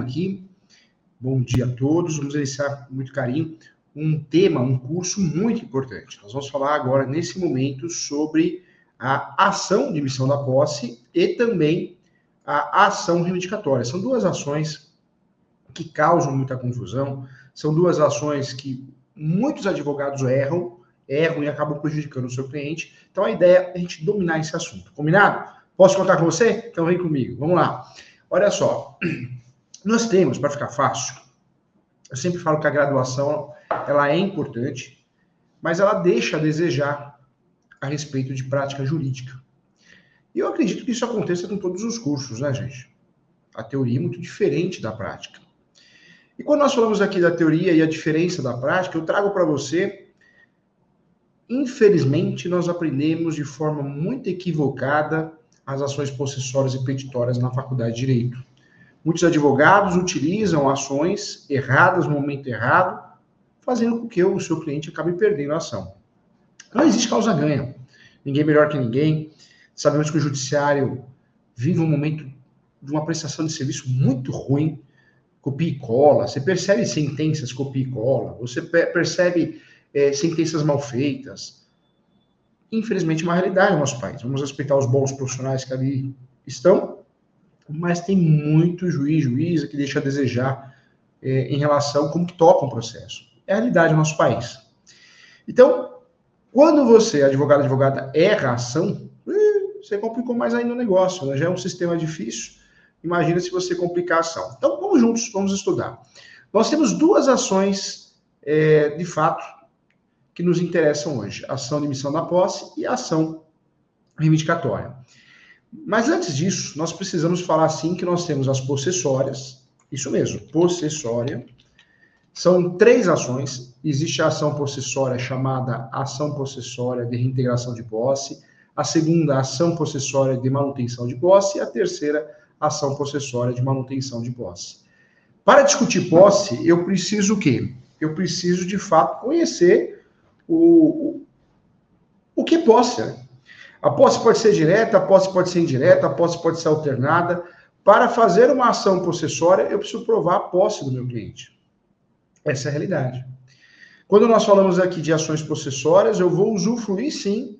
aqui. Bom dia a todos. Vamos iniciar com muito carinho um tema, um curso muito importante. Nós vamos falar agora, nesse momento, sobre a ação de missão da posse e também a ação reivindicatória. São duas ações que causam muita confusão, são duas ações que muitos advogados erram, erram e acabam prejudicando o seu cliente. Então a ideia é a gente dominar esse assunto. Combinado? Posso contar com você? Então vem comigo. Vamos lá. Olha só. Nós temos, para ficar fácil, eu sempre falo que a graduação ela é importante, mas ela deixa a desejar a respeito de prática jurídica. E eu acredito que isso aconteça com todos os cursos, né, gente? A teoria é muito diferente da prática. E quando nós falamos aqui da teoria e a diferença da prática, eu trago para você, infelizmente, nós aprendemos de forma muito equivocada as ações possessórias e petitórias na faculdade de Direito. Muitos advogados utilizam ações erradas no momento errado, fazendo com que o seu cliente acabe perdendo a ação. Não existe causa ganha. Ninguém melhor que ninguém. Sabemos que o judiciário vive um momento de uma prestação de serviço muito ruim, copia e cola. Você percebe sentenças copia e cola. Você percebe é, sentenças mal feitas. Infelizmente, é uma realidade no nosso país. Vamos respeitar os bons profissionais que ali estão, mas tem muito juiz, juíza que deixa a desejar é, em relação a como que toca um processo. É a realidade do nosso país. Então, quando você, advogado, advogada, erra a ação, você complicou mais ainda o negócio. Né? Já é um sistema difícil. Imagina se você complicar a ação. Então, vamos juntos, vamos estudar. Nós temos duas ações, é, de fato, que nos interessam hoje: ação de emissão da posse e ação reivindicatória. Mas antes disso, nós precisamos falar assim que nós temos as possessórias, isso mesmo, possessória, são três ações. Existe a ação possessória chamada ação possessória de reintegração de posse, a segunda, ação possessória de manutenção de posse, e a terceira, ação possessória de manutenção de posse. Para discutir posse, eu preciso o quê? Eu preciso, de fato, conhecer o, o, o que posse. Né? A posse pode ser direta, a posse pode ser indireta, a posse pode ser alternada. Para fazer uma ação possessória, eu preciso provar a posse do meu cliente. Essa é a realidade. Quando nós falamos aqui de ações possessórias, eu vou usufruir sim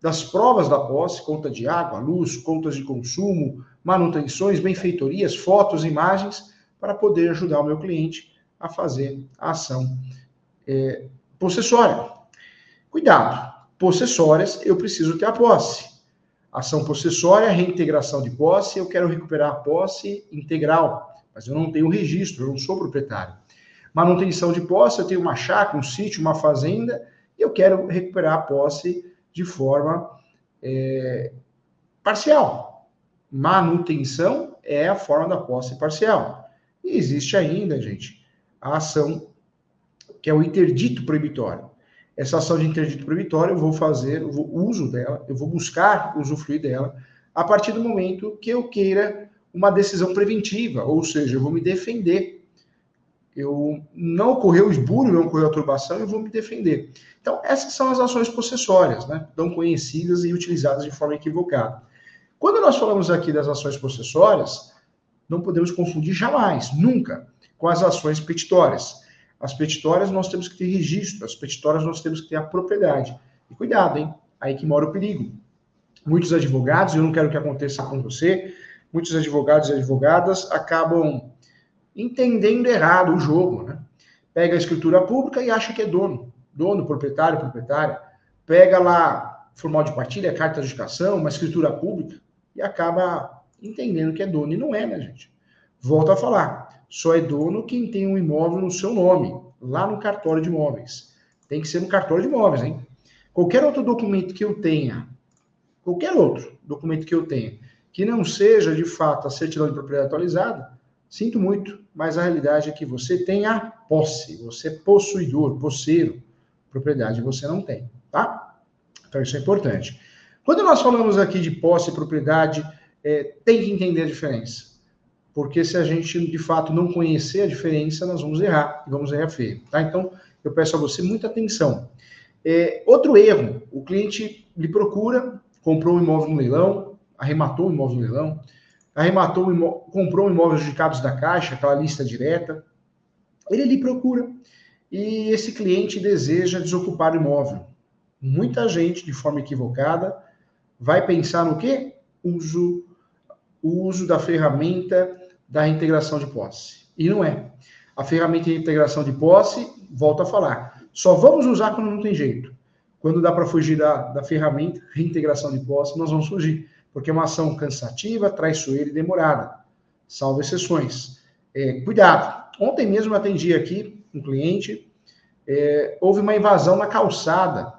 das provas da posse, conta de água, luz, contas de consumo, manutenções, benfeitorias, fotos, imagens, para poder ajudar o meu cliente a fazer a ação é, possessória. Cuidado, possessórias, eu preciso ter a posse. Ação possessória, reintegração de posse, eu quero recuperar a posse integral, mas eu não tenho registro, eu não sou proprietário. Manutenção de posse, eu tenho uma chácara, um sítio, uma fazenda, e eu quero recuperar a posse de forma é, parcial. Manutenção é a forma da posse parcial. E existe ainda, gente, a ação que é o interdito proibitório. Essa ação de interdito proibitório eu vou fazer o uso dela, eu vou buscar usufruir dela a partir do momento que eu queira uma decisão preventiva, ou seja, eu vou me defender eu não ocorreu esbulho, não ocorreu a turbação, eu vou me defender. Então, essas são as ações possessórias, né? Tão conhecidas e utilizadas de forma equivocada. Quando nós falamos aqui das ações possessórias, não podemos confundir jamais, nunca, com as ações petitórias. As petitórias nós temos que ter registro, as petitórias nós temos que ter a propriedade. E cuidado, hein? Aí que mora o perigo. Muitos advogados, eu não quero que aconteça com você, muitos advogados e advogadas acabam entendendo errado o jogo, né? Pega a escritura pública e acha que é dono, dono, proprietário, proprietária. Pega lá formal de partilha, carta de educação, uma escritura pública e acaba entendendo que é dono e não é, né, gente? Volto a falar, só é dono quem tem um imóvel no seu nome, lá no cartório de imóveis. Tem que ser no cartório de imóveis, hein? Qualquer outro documento que eu tenha, qualquer outro documento que eu tenha, que não seja de fato a certidão de propriedade atualizada, Sinto muito, mas a realidade é que você tem a posse, você é possuidor, posseiro, propriedade você não tem, tá? Então isso é importante. Quando nós falamos aqui de posse e propriedade, é, tem que entender a diferença. Porque se a gente de fato não conhecer a diferença, nós vamos errar, e vamos errar feio, tá? Então eu peço a você muita atenção. É, outro erro, o cliente lhe procura, comprou um imóvel no leilão, arrematou o um imóvel no leilão, arrematou, um imó comprou um imóvel adjudicados da Caixa, aquela lista direta. Ele lhe procura e esse cliente deseja desocupar o imóvel. Muita gente, de forma equivocada, vai pensar no quê? Uso, o uso da ferramenta da reintegração de posse. E não é. A ferramenta de integração de posse, volto a falar, só vamos usar quando não tem jeito. Quando dá para fugir da, da ferramenta, reintegração de posse, nós vamos fugir, porque é uma ação cansativa, traiçoeira e demorada, salvo exceções. É, cuidado. Ontem mesmo eu atendi aqui um cliente, é, houve uma invasão na calçada,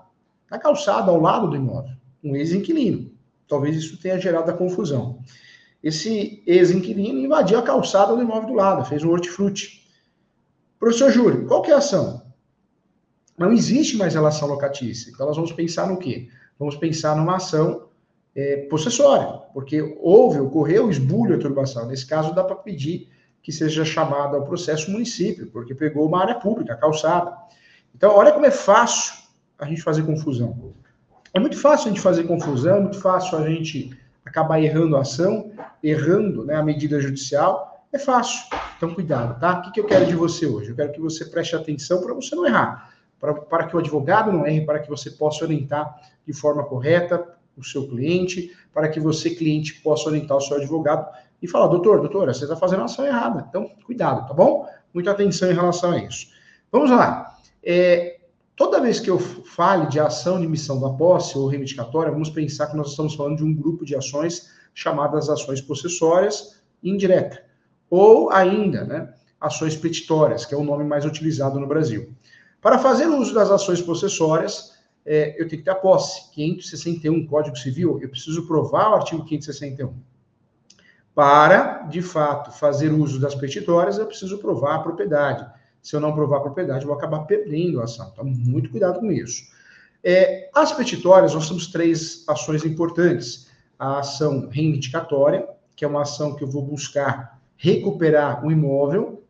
na calçada ao lado do imóvel, um ex-inquilino. Talvez isso tenha gerado a confusão. Esse ex-inquilino invadiu a calçada do imóvel do lado, fez um hortifruti. Professor Júlio, qual que é a ação? Não existe mais relação locatícia. Então, nós vamos pensar no quê? Vamos pensar numa ação é, possessória, porque houve, ocorreu esbulho ou turbação. Nesse caso, dá para pedir que seja chamado ao processo município, porque pegou uma área pública, calçada. Então, olha como é fácil a gente fazer confusão. É muito fácil a gente fazer confusão, é muito fácil a gente acabar errando a ação, errando né, a medida judicial. É fácil. Então, cuidado, tá? O que, que eu quero de você hoje? Eu quero que você preste atenção para você não errar, para, que o advogado não erre, para que você possa orientar de forma correta o seu cliente, para que você, cliente, possa orientar o seu advogado e falar, doutor, doutora, você está fazendo a ação errada. Então, cuidado, tá bom? Muita atenção em relação a isso. Vamos lá. É, toda vez que eu fale de ação de missão da posse ou reivindicatória, vamos pensar que nós estamos falando de um grupo de ações chamadas ações possessórias indireta, ou ainda, né, ações petitórias, que é o nome mais utilizado no Brasil. Para fazer uso das ações possessórias, é, eu tenho que ter a posse. 561 Código Civil, eu preciso provar o artigo 561. Para, de fato, fazer uso das petitórias, eu preciso provar a propriedade. Se eu não provar a propriedade, vou acabar perdendo a ação. Então, muito cuidado com isso. É, as petitórias, nós temos três ações importantes. A ação reivindicatória, que é uma ação que eu vou buscar recuperar o imóvel,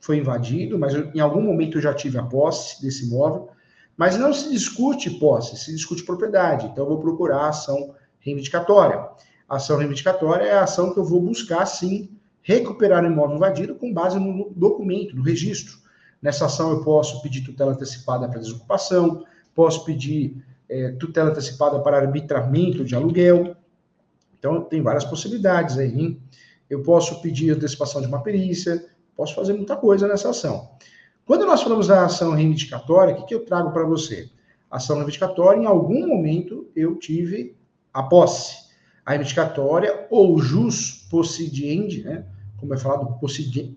foi invadido, mas eu, em algum momento eu já tive a posse desse imóvel. Mas não se discute posse, se discute propriedade. Então, eu vou procurar a ação reivindicatória. A ação reivindicatória é a ação que eu vou buscar, sim, recuperar o imóvel invadido com base no documento, no registro. Nessa ação, eu posso pedir tutela antecipada para desocupação, posso pedir é, tutela antecipada para arbitramento de aluguel. Então, tem várias possibilidades aí. Hein? Eu posso pedir antecipação de uma perícia, posso fazer muita coisa nessa ação. Quando nós falamos da ação reivindicatória, o que, que eu trago para você? ação reivindicatória, em algum momento eu tive a posse. A reivindicatória ou jus possidendi, né? como é falado,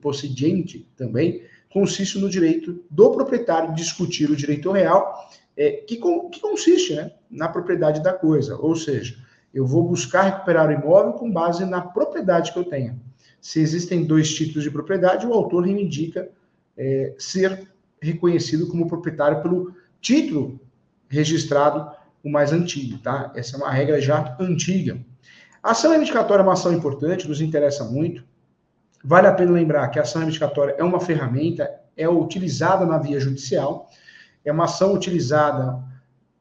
possidendi também, consiste no direito do proprietário discutir o direito real, é, que, que consiste né, na propriedade da coisa. Ou seja, eu vou buscar recuperar o imóvel com base na propriedade que eu tenho. Se existem dois títulos de propriedade, o autor reivindica é, ser reconhecido como proprietário pelo título registrado, o mais antigo, tá? Essa é uma regra já antiga. A ação reivindicatória é uma ação importante, nos interessa muito. Vale a pena lembrar que a ação reivindicatória é uma ferramenta, é utilizada na via judicial, é uma ação utilizada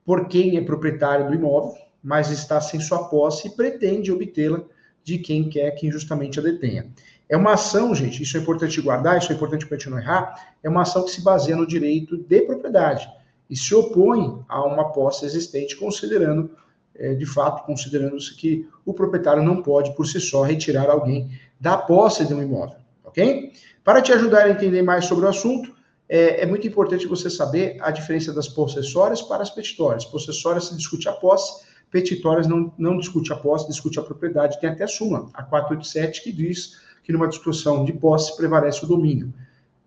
por quem é proprietário do imóvel, mas está sem sua posse e pretende obtê-la de quem quer que injustamente a detenha. É uma ação, gente, isso é importante guardar, isso é importante para a gente não errar, é uma ação que se baseia no direito de propriedade e se opõe a uma posse existente, considerando, é, de fato, considerando-se que o proprietário não pode, por si só, retirar alguém da posse de um imóvel, ok? Para te ajudar a entender mais sobre o assunto, é, é, muito importante você saber a diferença das possessórias para as petitórias. Possessórias se discute a posse, petitórias não, não discute a posse, discute a propriedade. Tem até súmula, a 487, que diz que numa discussão de posse prevalece o domínio.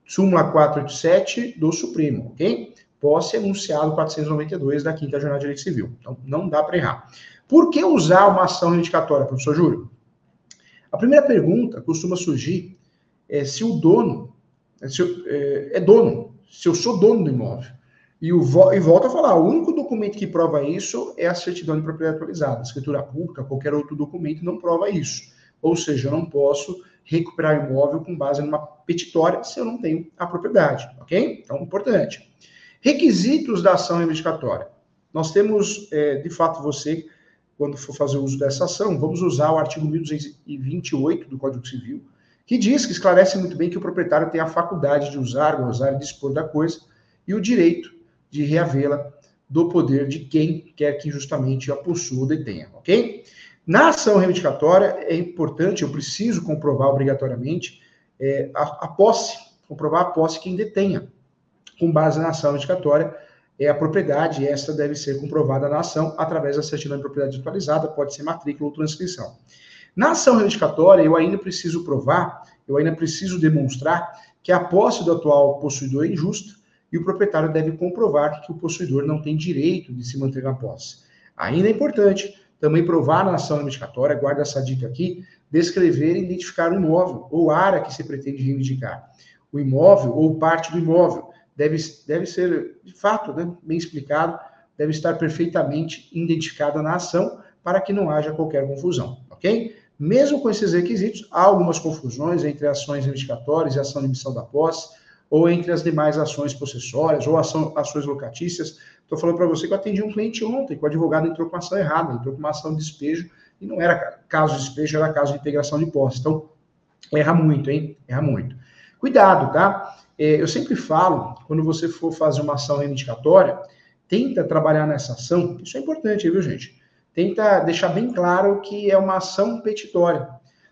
Súmula 487 do Supremo, ok? Posse enunciado 492 da Quinta Jornada de Direito Civil. Então, não dá para errar. Por que usar uma ação reivindicatória, professor Júlio? A primeira pergunta costuma surgir é se o dono é, se eu, é, é dono, se eu sou dono do imóvel. E, o, e volta a falar, o único documento que prova isso é a certidão de propriedade atualizada. Escritura pública, qualquer outro documento não prova isso. Ou seja, eu não posso recuperar imóvel com base numa petitória se eu não tenho a propriedade, ok? Então, importante. Requisitos da ação reivindicatória. Nós temos, é, de fato, você quando for fazer uso dessa ação, vamos usar o artigo 1228 do Código Civil, que diz que esclarece muito bem que o proprietário tem a faculdade de usar, gozar e dispor da coisa e o direito de reavê-la do poder de quem quer que injustamente a possua ou detenha, ok? Na ação reivindicatória, é importante, eu preciso comprovar obrigatoriamente é, a, a, posse, comprovar a posse quem detenha. Com base na ação reivindicatória, é a propriedade, e esta deve ser comprovada na ação através da certidão de propriedade atualizada, pode ser matrícula ou transcrição. Na ação reivindicatória, eu ainda preciso provar, eu ainda preciso demonstrar que a posse do atual possuidor é injusta e o proprietário deve comprovar que o possuidor não tem direito de se manter na posse. Ainda é importante também provar na ação reivindicatória, guarda essa dica aqui, descrever e identificar o imóvel ou área que se pretende reivindicar. O imóvel ou parte do imóvel deve, deve ser, de fato, né, bem explicado, deve estar perfeitamente identificada na ação para que não haja qualquer confusão, ok? Mesmo com esses requisitos, há algumas confusões entre ações reivindicatórias e ação de emissão da posse, ou entre as demais ações possessórias, ou ação, ações locatícias. Estou falando para você que eu atendi um cliente ontem, que o advogado entrou com uma ação errada, entrou com uma ação de despejo, e não era caso de despejo, era caso de integração de posse. Então, erra muito, hein? Erra muito. Cuidado, tá? É, eu sempre falo, quando você for fazer uma ação reivindicatória, tenta trabalhar nessa ação, isso é importante, viu, gente? tenta deixar bem claro que é uma ação petitória.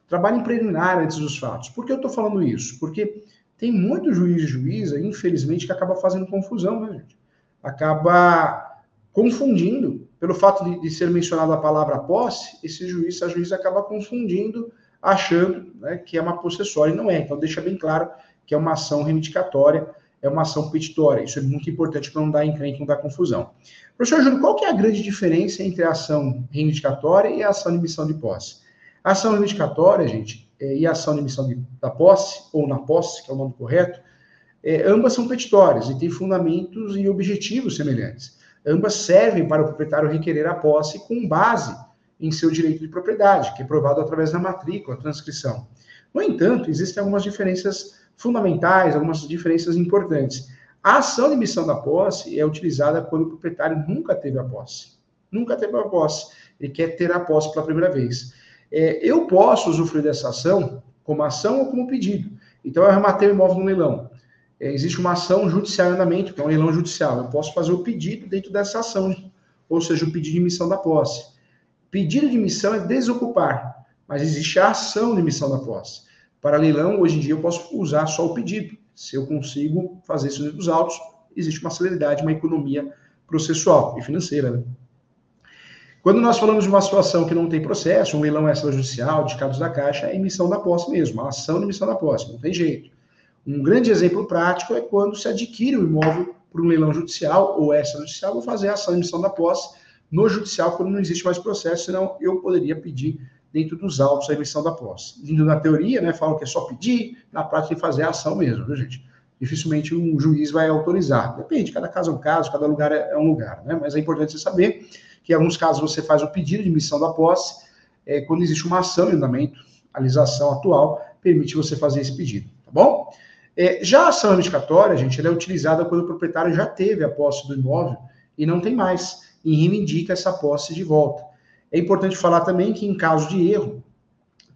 Trabalho em preliminar antes dos fatos. Por que eu estou falando isso? Porque tem muito juiz e juíza, infelizmente, que acaba fazendo confusão, né, gente? Acaba confundindo, pelo fato de, de ser mencionada a palavra posse, esse juiz, essa juíza acaba confundindo, achando né, que é uma possessória, e não é. Então, deixa bem claro que é uma ação reivindicatória, é uma ação petitória. Isso é muito importante para não dar encrenque, não dar confusão. Professor Júlio, qual que é a grande diferença entre a ação reivindicatória e a ação de emissão de posse? A ação reivindicatória, gente, é, e a ação de emissão de, da posse, ou na posse, que é o nome correto, é, ambas são petitórias e têm fundamentos e objetivos semelhantes. Ambas servem para o proprietário requerer a posse com base em seu direito de propriedade, que é provado através da matrícula, transcrição. No entanto, existem algumas diferenças fundamentais, algumas diferenças importantes. A ação de emissão da posse é utilizada quando o proprietário nunca teve a posse. Nunca teve a posse. Ele quer ter a posse pela primeira vez. É, eu posso usufruir dessa ação como ação ou como pedido. Então, eu rematei o imóvel no leilão. É, existe uma ação judicial em andamento, que é um leilão judicial. Eu posso fazer o pedido dentro dessa ação, ou seja, o pedido de emissão da posse. Pedido de emissão é desocupar, mas existe a ação de emissão da posse. Para leilão, hoje em dia, eu posso usar só o pedido. Se eu consigo fazer isso dos autos, existe uma celeridade, uma economia processual e financeira. Né? Quando nós falamos de uma situação que não tem processo, um leilão extrajudicial, de casos da Caixa, é emissão da posse mesmo, a ação de emissão da posse, não tem jeito. Um grande exemplo prático é quando se adquire o um imóvel por um leilão judicial ou extrajudicial, vou fazer a ação de emissão da posse no judicial quando não existe mais processo, senão eu poderia pedir dentro dos autos a emissão da posse. Indo na teoria, né, falam que é só pedir, na prática é fazer a ação mesmo, viu, gente? Dificilmente um juiz vai autorizar. Depende, cada caso é um caso, cada lugar é, é um lugar, né? Mas é importante você saber que em alguns casos você faz o pedido de emissão da posse, é, quando existe uma ação em andamento, a legislação atual permite você fazer esse pedido, tá bom? É, já a ação reivindicatória, gente, ela é utilizada quando o proprietário já teve a posse do imóvel e não tem mais, e reivindica essa posse de volta. É importante falar também que, em caso de erro,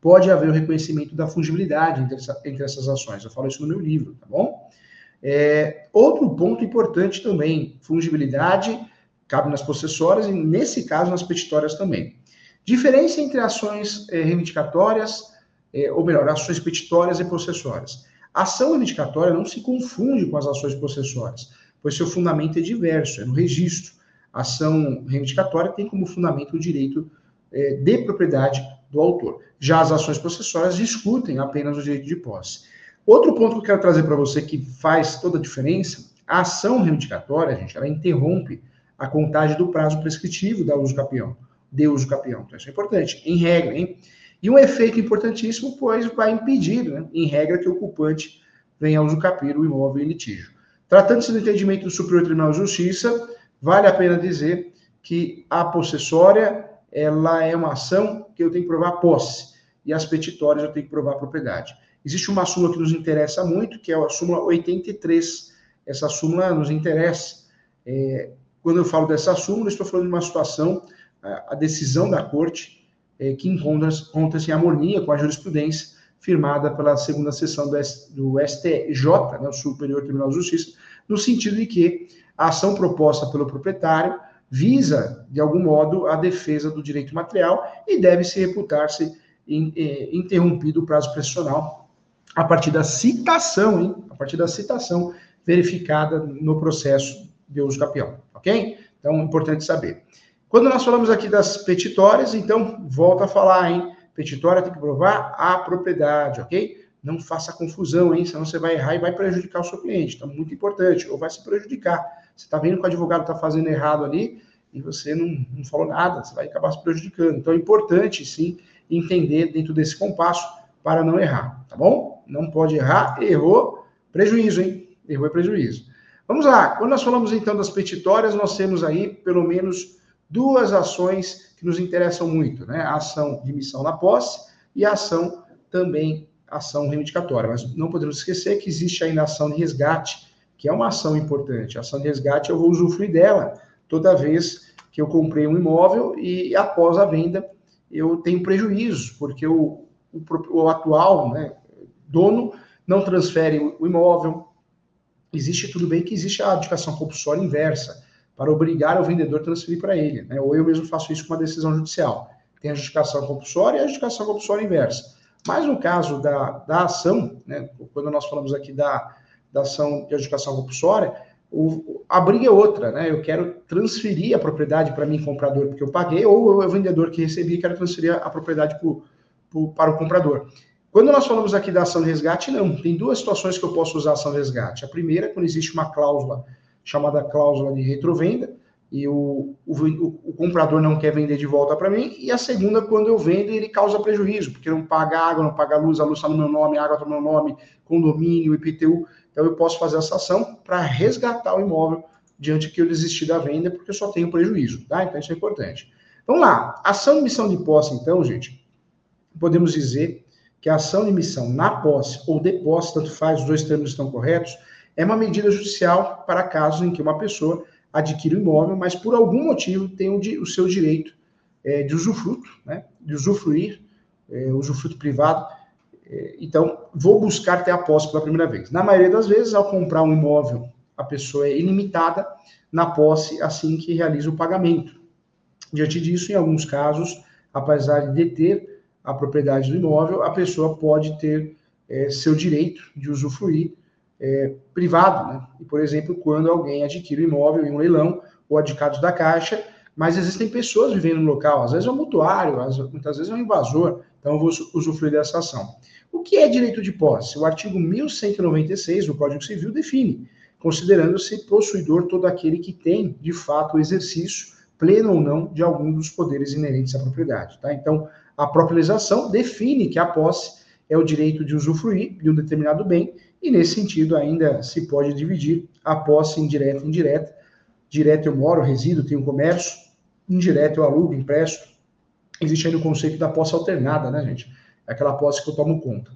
pode haver o reconhecimento da fungibilidade entre, essa, entre essas ações. Eu falo isso no meu livro, tá bom? É, outro ponto importante também, fungibilidade cabe nas possessórias e, nesse caso, nas petitórias também. Diferença entre ações é, reivindicatórias, é, ou melhor, ações petitórias e possessórias. Ação reivindicatória não se confunde com as ações possessórias, pois seu fundamento é diverso, é no registro ação reivindicatória tem como fundamento o direito é, de propriedade do autor. Já as ações processuais discutem apenas o direito de posse. Outro ponto que eu quero trazer para você que faz toda a diferença, a ação reivindicatória, gente, ela interrompe a contagem do prazo prescritivo da uso capião, de uso capião. Então, isso é importante, em regra, hein? E um efeito importantíssimo, pois vai impedir, né, em regra, que o ocupante venha a uso capir o imóvel em litígio. Tratando-se do entendimento do Superior Tribunal de Justiça, vale a pena dizer que a possessória ela é uma ação que eu tenho que provar posse e as petitórias eu tenho que provar propriedade. Existe uma súmula que nos interessa muito, que é a súmula 83. Essa súmula nos interessa. É, quando eu falo dessa súmula, estou falando de uma situação a decisão da corte é, que encontra-se encontra em harmonia com a jurisprudência firmada pela segunda sessão do, do STJ, né, o Superior Tribunal de Justiça, no sentido de que a ação proposta pelo proprietário visa, de algum modo, a defesa do direito material e deve se reputar-se eh, interrompido o prazo pressional a partir da citação, hein? A partir da citação verificada no processo de uso capião, ok? Então, importante saber. Quando nós falamos aqui das petitórias, então, volta a falar, hein? Petitória tem que provar a propriedade, ok? Não faça confusão, hein? Senão você vai errar e vai prejudicar o seu cliente. Então, muito importante. Ou vai se prejudicar. Você está vendo que o advogado está fazendo errado ali e você não, não falou nada, você vai acabar se prejudicando. Então, é importante, sim, entender dentro desse compasso para não errar, tá bom? Não pode errar, errou, prejuízo, hein? Errou é prejuízo. Vamos lá, quando nós falamos então das petitórias, nós temos aí pelo menos duas ações que nos interessam muito, né? A ação de missão na posse e a ação também, ação reivindicatória. Mas não podemos esquecer que existe ainda a ação de resgate, que é uma ação importante. A ação de resgate eu vou usufruir dela toda vez que eu comprei um imóvel e após a venda eu tenho prejuízo, porque o, o, o atual né, dono não transfere o imóvel. Existe tudo bem que existe a adjudicação compulsória inversa, para obrigar o vendedor a transferir para ele. Né? Ou eu mesmo faço isso com uma decisão judicial. Tem a adjudicação compulsória e a adjudicação compulsória inversa. Mas no caso da, da ação, né, quando nós falamos aqui da, da ação de adjudicação compulsória, o, a briga é outra, né? Eu quero transferir a propriedade para mim, comprador, porque eu paguei, ou o vendedor que recebi quero transferir a propriedade pro, pro, para o comprador. Quando nós falamos aqui da ação de resgate, não. Tem duas situações que eu posso usar a ação de resgate. A primeira, quando existe uma cláusula chamada cláusula de retrovenda, e o, o, o, comprador não quer vender de volta para mim, e a segunda, quando eu vendo, ele causa prejuízo, porque não paga água, não paga luz, a luz está no meu nome, a água está no meu nome, condomínio, IPTU. Então, eu posso fazer essa ação para resgatar o imóvel diante que eu desisti da venda, porque eu só tenho prejuízo, tá? Então, isso é importante. Vamos lá. Ação de missão de posse, então, gente, podemos dizer que a ação de missão na posse ou de posse, tanto faz, os dois termos estão corretos, é uma medida judicial para casos em que uma pessoa adquire o imóvel, mas por algum motivo tem o, o seu direito é, de usufruto, né? De usufruir, é, usufruto privado, é, então, vou buscar ter a posse pela primeira vez. Na maioria das vezes, ao comprar um imóvel, a pessoa é ilimitada na posse assim que realiza o pagamento. Diante disso, em alguns casos, apesar de deter a propriedade do imóvel, a pessoa pode ter seu direito de usufruir é, privado. Né? E, por exemplo, quando alguém adquire o imóvel em um leilão ou adjudicados da Caixa, mas existem pessoas vivendo no local, às vezes é um mutuário, muitas vezes é um invasor, então eu vou usufruir dessa ação. O que é direito de posse? O artigo 1196 do Código Civil define, considerando-se possuidor todo aquele que tem, de fato, o exercício, pleno ou não, de algum dos poderes inerentes à propriedade. Tá? Então, a própria legislação define que a posse é o direito de usufruir de um determinado bem, e nesse sentido ainda se pode dividir a posse em direta e indireta. Direta eu moro, resido, tenho comércio, indireta eu alugo, empresto, existe ainda o conceito da posse alternada, né, gente? É aquela posse que eu tomo conta.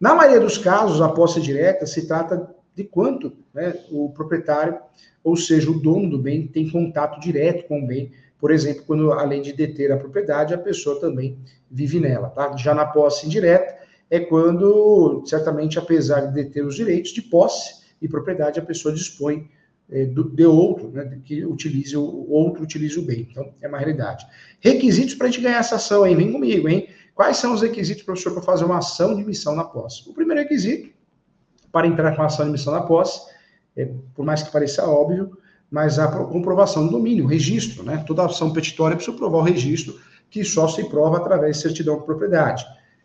Na maioria dos casos, a posse direta se trata de quanto né, o proprietário, ou seja, o dono do bem, tem contato direto com o bem. Por exemplo, quando além de deter a propriedade, a pessoa também vive nela. Tá? Já na posse indireta, é quando, certamente, apesar de deter os direitos de posse e propriedade, a pessoa dispõe é, do, de outro, né, que utilize o outro utilize o bem. Então, é uma realidade. Requisitos para a gente ganhar essa ação, hein? Vem comigo, hein? Quais são os requisitos, professor, para fazer uma ação de missão na posse? O primeiro requisito para entrar com a ação de missão na posse, é, por mais que pareça óbvio, mas a comprovação do domínio, o registro, né? Toda ação petitória precisa provar o registro, que só se prova através de certidão de propriedade.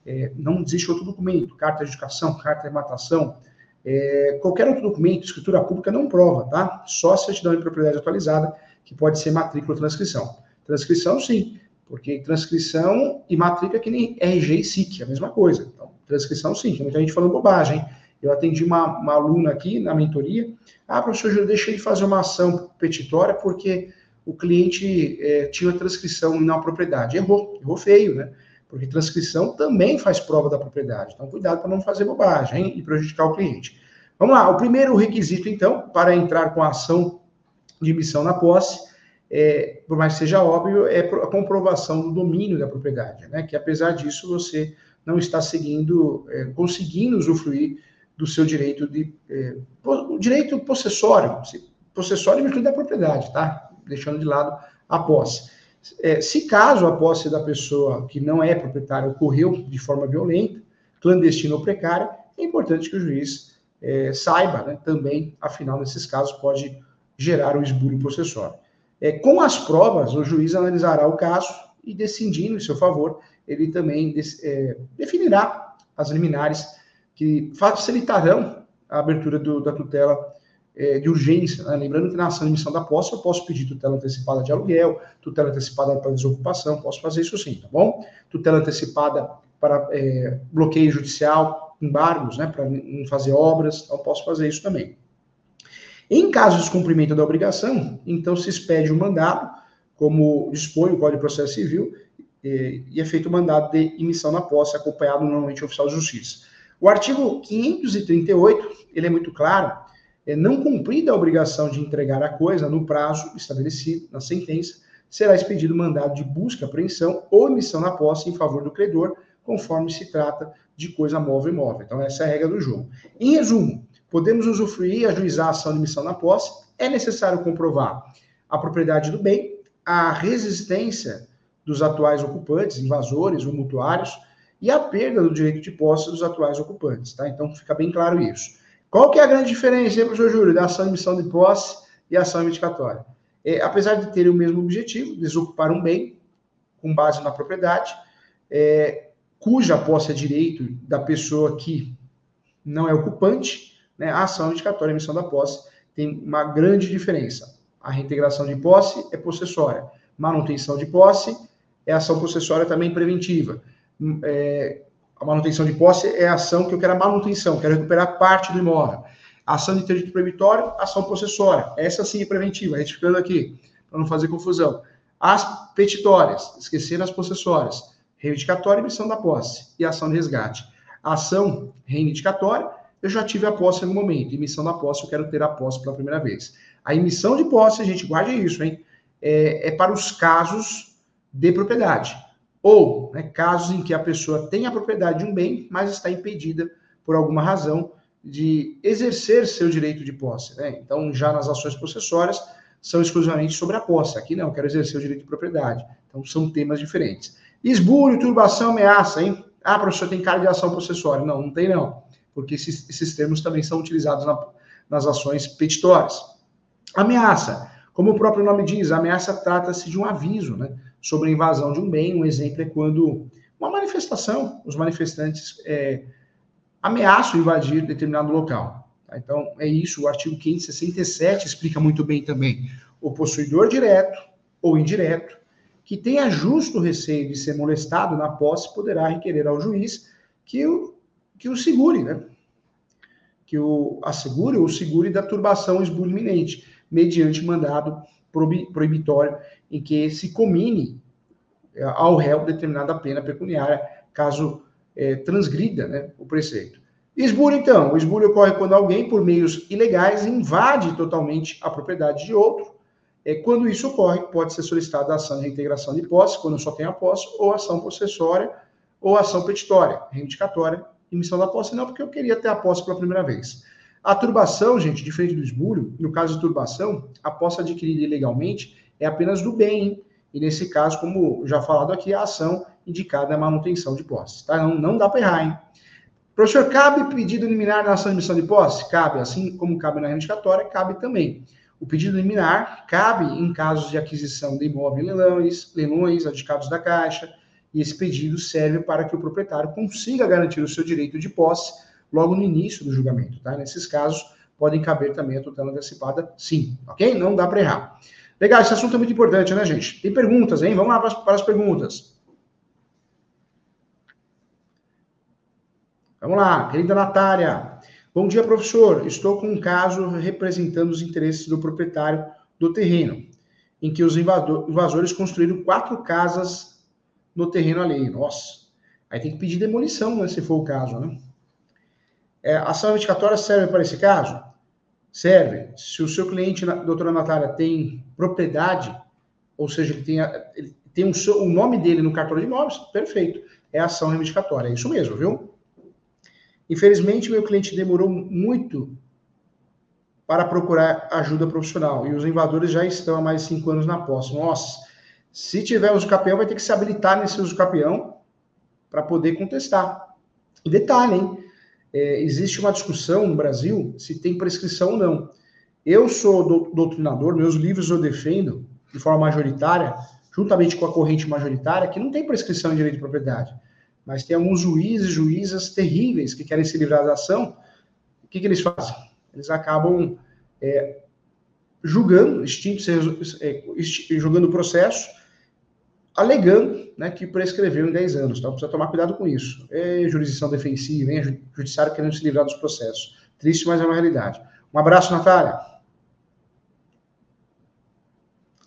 É, não existe outro documento, carta de educação, carta de matação, é, qualquer outro documento, escritura pública não prova, tá? Só certidão de propriedade atualizada, que pode ser matrícula ou transcrição. Transcrição, sim, porque transcrição e matrícula é que nem RG e SIC, é a mesma coisa. Então, transcrição, sim, tem muita gente falando bobagem. Eu atendi uma, uma aluna aqui na mentoria. Ah, professor Júlio, deixei de fazer uma ação petitória porque o cliente é, tinha transcrição na propriedade. Errou, errou feio, né? Porque transcrição também faz prova da propriedade. Então, cuidado para não fazer bobagem hein? e prejudicar o cliente. Vamos lá, o primeiro requisito, então, para entrar com a ação de emissão na posse é, por mais que seja óbvio, é a comprovação do domínio da propriedade, né? Que apesar disso você não está seguindo, é, conseguindo usufruir do seu direito de é, o direito possessório, possessório em da propriedade, tá? Deixando de lado a posse. É, se caso a posse da pessoa que não é proprietária ocorreu de forma violenta, clandestina ou precária, é importante que o juiz é, saiba, né, também, afinal, nesses casos, pode gerar o esbulho possessório. É, com as provas, o juiz analisará o caso e, decidindo em seu favor, ele também é, definirá as liminares que facilitarão a abertura do, da tutela é, de urgência. Né? Lembrando que na ação de emissão da posse, eu posso pedir tutela antecipada de aluguel, tutela antecipada para desocupação, posso fazer isso sim, tá bom? Tutela antecipada para é, bloqueio judicial, embargos, né, para não fazer obras, então posso fazer isso também. Em caso de descumprimento da obrigação, então se expede o um mandado, como dispõe o Código de Processo Civil, e, e é feito o mandado de emissão na posse, acompanhado normalmente oficial de justiça. O artigo 538, ele é muito claro, é não cumprida a obrigação de entregar a coisa no prazo estabelecido na sentença, será expedido mandado de busca, apreensão ou emissão na posse em favor do credor, conforme se trata de coisa móvel e imóvel. Então, essa é a regra do jogo. Em resumo, podemos usufruir e ajuizar a ação de missão na posse, é necessário comprovar a propriedade do bem, a resistência dos atuais ocupantes, invasores ou mutuários, e a perda do direito de posse dos atuais ocupantes, tá? Então fica bem claro isso. Qual que é a grande diferença, hein, professor Júlio, da ação de missão de posse e ação investigatória? É, apesar de terem o mesmo objetivo, desocupar um bem com base na propriedade, é, cuja posse é direito da pessoa que não é ocupante, né, a ação indicatória e emissão da posse tem uma grande diferença. A reintegração de posse é possessória, manutenção de posse é ação possessória também preventiva. É, a manutenção de posse é a ação que eu quero a manutenção, quero recuperar parte do imóvel. Ação de interdito proibitório, ação possessória. Essa sim é preventiva, retificando aqui, para não fazer confusão. As petitórias, esquecendo as possessórias reivindicatória emissão da posse, e ação de resgate. Ação reivindicatória, eu já tive a posse em algum momento. Emissão da posse, eu quero ter a posse pela primeira vez. A emissão de posse, a gente guarde isso, hein? É, é para os casos de propriedade. Ou né, casos em que a pessoa tem a propriedade de um bem, mas está impedida por alguma razão de exercer seu direito de posse. Né? Então, já nas ações possessórias, são exclusivamente sobre a posse. Aqui não, quero exercer o direito de propriedade. Então, são temas diferentes. Esbulho, turbação, ameaça, hein? Ah, professor, tem cara de ação processuária. Não, não tem não, porque esses, esses termos também são utilizados na, nas ações petitórias. Ameaça, como o próprio nome diz, ameaça trata-se de um aviso, né, sobre a invasão de um bem. Um exemplo é quando uma manifestação, os manifestantes é, ameaçam invadir determinado local. Tá? Então, é isso, o artigo 567 explica muito bem também. O possuidor direto ou indireto que tenha justo receio de ser molestado na posse poderá requerer ao juiz que o, que o segure, né? Que o assegure ou segure da turbação esbulho iminente, mediante mandado proibitório em que se comine é, ao réu determinada pena pecuniária, caso é, transgrida né, o preceito. Esbulho, então. O esbulho ocorre quando alguém, por meios ilegais, invade totalmente a propriedade de outro, é, quando isso ocorre, pode ser solicitada a ação de reintegração de posse, quando só tem a posse, ou ação possessória, ou ação petitória, reivindicatória, emissão da posse, não, porque eu queria ter a posse pela primeira vez. A turbação, gente, diferente do esbulho, no caso de turbação, a posse adquirida ilegalmente é apenas do bem, e nesse caso, como já falado aqui, a ação indicada é manutenção de posse, tá? Não, não dá para errar, hein? Professor, cabe pedido liminar na ação de emissão de posse? Cabe, assim como cabe na reivindicatória, cabe também. O pedido liminar cabe em casos de aquisição de imóvel leilões, leilões adjudicados da Caixa, e esse pedido serve para que o proprietário consiga garantir o seu direito de posse logo no início do julgamento. Tá? Nesses casos, podem caber também a tutela antecipada, sim, ok? Não dá para errar. Legal, esse assunto é muito importante, né, gente? Tem perguntas, hein? Vamos lá para as, perguntas. Vamos lá, querida Natália. Bom dia, professor. Estou com um caso representando os interesses do proprietário do terreno, em que os invasores construíram quatro casas no terreno alheio. Nossa, aí tem que pedir demolição, né, se for o caso, né? É, a ação investigatória serve para esse caso? Serve. Se o seu cliente, doutora Natália, tem propriedade ou seja, ele tem, a, ele tem um, o nome dele no cartório de imóveis, perfeito. É ação reivindicatória, é isso mesmo, viu? Infelizmente, meu cliente demorou muito para procurar ajuda profissional e os invadores já estão há mais de cinco anos na posse. Nossa, se tiver uso capião, vai ter que se habilitar nesse uso capião para poder contestar. Detalhe, hein? É, existe uma discussão no Brasil se tem prescrição ou não. Eu sou doutrinador, meus livros eu defendo de forma majoritária, juntamente com a corrente majoritária, que não tem prescrição em direito de propriedade. Mas tem alguns juízes, juízas terríveis que querem se livrar da ação. O que, que eles fazem? Eles acabam é, julgando, extinto, é, julgando o processo, alegando né, que prescreveu em 10 anos. Então precisa tomar cuidado com isso. É jurisdição defensiva, é judiciário querendo se livrar dos processos. Triste, mas é uma realidade. Um abraço, Natália.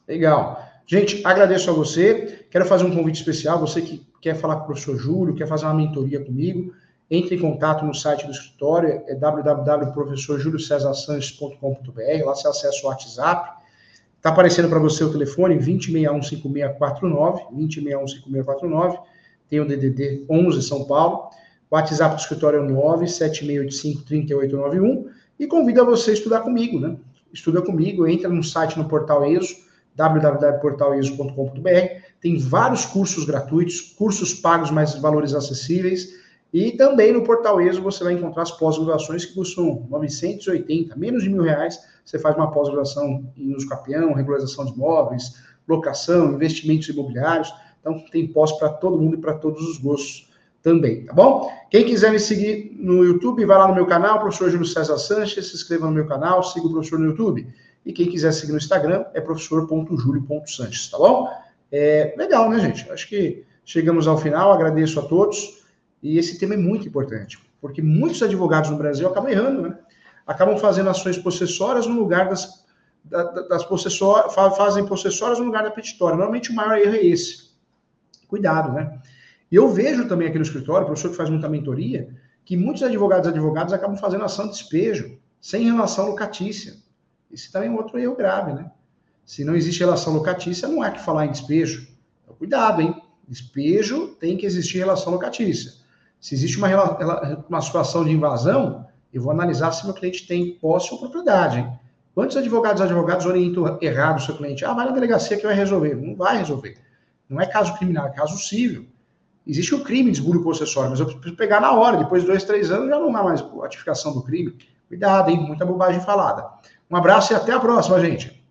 Legal. Gente, agradeço a você. Quero fazer um convite especial. Você que quer falar com o professor Júlio, quer fazer uma mentoria comigo, entre em contato no site do escritório, é www.professorjuliocesarsanches.com.br. Lá você acessa o WhatsApp. Está aparecendo para você o telefone 20615649, 20615649. Tem o DDD 11 São Paulo. WhatsApp do escritório é o 976853891. E convido a você a estudar comigo, né? Estuda comigo, entra no site no portal ESO www.portaliso.com.br. Tem vários cursos gratuitos, cursos pagos, mais valores acessíveis. E também no Portal ESO você vai encontrar as pós-graduações que custam 980, menos de mil reais. Você faz uma pós-graduação em uso capião, regularização de imóveis, locação, investimentos imobiliários. Então tem pós para todo mundo e para todos os gostos também, tá bom? Quem quiser me seguir no YouTube, vai lá no meu canal, professor Júlio César Sanches, se inscreva no meu canal, siga o professor no YouTube. E quem quiser seguir no Instagram é professor.julio.sanches, tá bom? É, legal, né, gente? Acho que chegamos ao final, agradeço a todos. E esse tema é muito importante, porque muitos advogados no Brasil acabam errando, né? Acabam fazendo ações possessórias no lugar das, das possessórias, fazem possessórias no lugar da petitória. Normalmente o maior erro é esse. Cuidado, né? E eu vejo também aqui no escritório, professor que faz muita mentoria, que muitos advogados e advogados acabam fazendo ação de despejo, sem relação locatícia. Esse também é outro erro grave, né? Se não existe relação locatícia, não há que falar em despejo. Então, cuidado, hein? Despejo tem que existir relação locatícia. Se existe uma, uma situação de invasão, eu vou analisar se meu cliente tem posse ou propriedade. Hein? Quantos advogados advogados orientam errado o seu cliente? Ah, vai na delegacia que vai resolver. Não vai resolver. Não é caso criminal, é caso civil. Existe o crime de esbulho possessório, mas eu preciso pegar na hora. Depois de dois, três anos, já não há mais a notificação do crime. Cuidado, hein? Muita bobagem falada. Um abraço e até a próxima, gente.